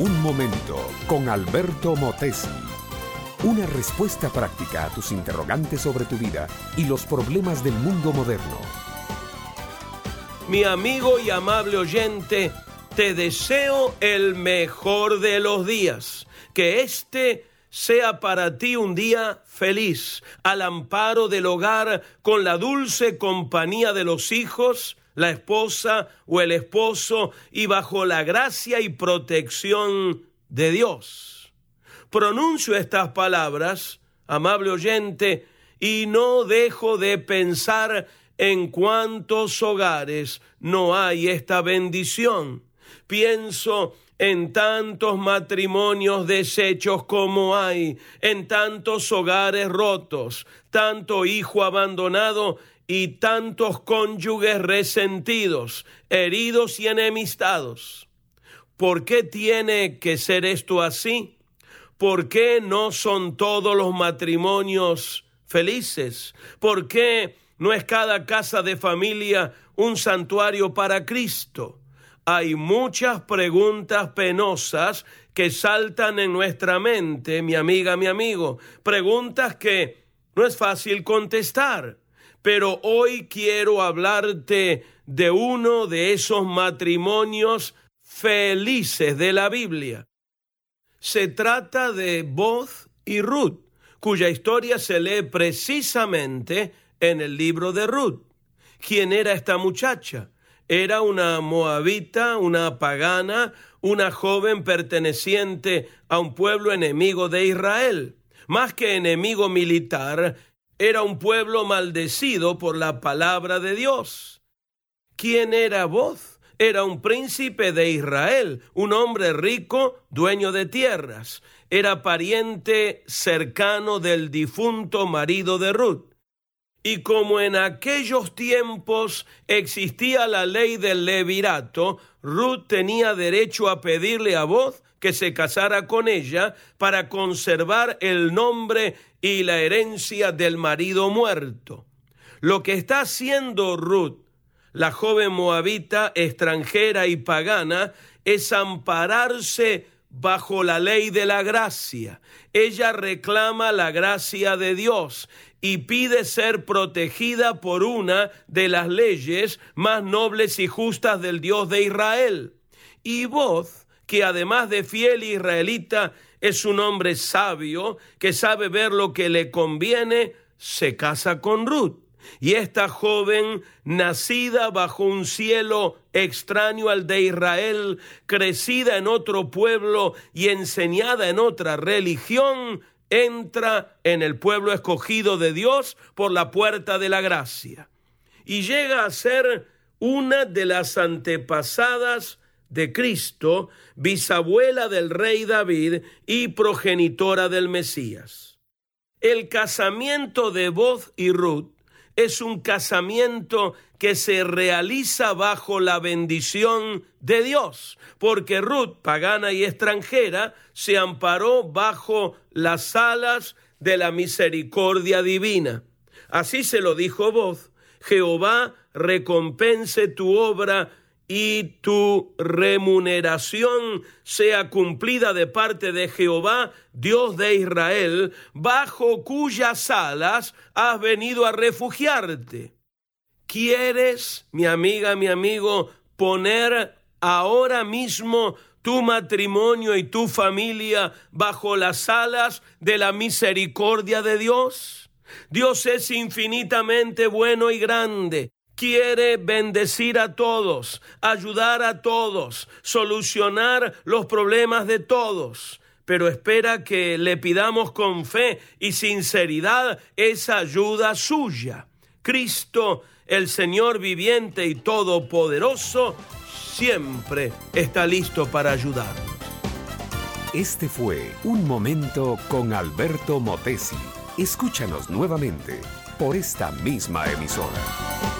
Un momento con Alberto Motesi. Una respuesta práctica a tus interrogantes sobre tu vida y los problemas del mundo moderno. Mi amigo y amable oyente, te deseo el mejor de los días. Que este sea para ti un día feliz, al amparo del hogar, con la dulce compañía de los hijos, la esposa o el esposo, y bajo la gracia y protección de Dios. Pronuncio estas palabras, amable oyente, y no dejo de pensar en cuántos hogares no hay esta bendición. Pienso en tantos matrimonios deshechos como hay, en tantos hogares rotos, tanto hijo abandonado y tantos cónyuges resentidos, heridos y enemistados. ¿Por qué tiene que ser esto así? ¿Por qué no son todos los matrimonios felices? ¿Por qué no es cada casa de familia un santuario para Cristo? Hay muchas preguntas penosas que saltan en nuestra mente, mi amiga, mi amigo, preguntas que no es fácil contestar. Pero hoy quiero hablarte de uno de esos matrimonios felices de la Biblia. Se trata de Boz y Ruth, cuya historia se lee precisamente en el libro de Ruth. ¿Quién era esta muchacha? Era una moabita, una pagana, una joven perteneciente a un pueblo enemigo de Israel. Más que enemigo militar, era un pueblo maldecido por la palabra de Dios. ¿Quién era voz? Era un príncipe de Israel, un hombre rico, dueño de tierras. Era pariente cercano del difunto marido de Ruth. Y como en aquellos tiempos existía la ley del levirato, Ruth tenía derecho a pedirle a voz que se casara con ella para conservar el nombre y la herencia del marido muerto. Lo que está haciendo Ruth, la joven moabita extranjera y pagana, es ampararse bajo la ley de la gracia. Ella reclama la gracia de Dios y pide ser protegida por una de las leyes más nobles y justas del Dios de Israel. Y vos, que además de fiel israelita, es un hombre sabio, que sabe ver lo que le conviene, se casa con Ruth. Y esta joven, nacida bajo un cielo extraño al de Israel, crecida en otro pueblo y enseñada en otra religión, entra en el pueblo escogido de Dios por la puerta de la gracia y llega a ser una de las antepasadas de Cristo, bisabuela del rey David y progenitora del Mesías. El casamiento de Boz y Ruth es un casamiento que se realiza bajo la bendición de Dios, porque Ruth, pagana y extranjera, se amparó bajo las alas de la misericordia divina. Así se lo dijo voz, Jehová recompense tu obra y tu remuneración sea cumplida de parte de Jehová, Dios de Israel, bajo cuyas alas has venido a refugiarte. ¿Quieres, mi amiga, mi amigo, poner ahora mismo tu matrimonio y tu familia bajo las alas de la misericordia de Dios? Dios es infinitamente bueno y grande quiere bendecir a todos, ayudar a todos, solucionar los problemas de todos, pero espera que le pidamos con fe y sinceridad esa ayuda suya. Cristo, el Señor viviente y todopoderoso, siempre está listo para ayudarnos. Este fue Un Momento con Alberto Motesi. Escúchanos nuevamente por esta misma emisora.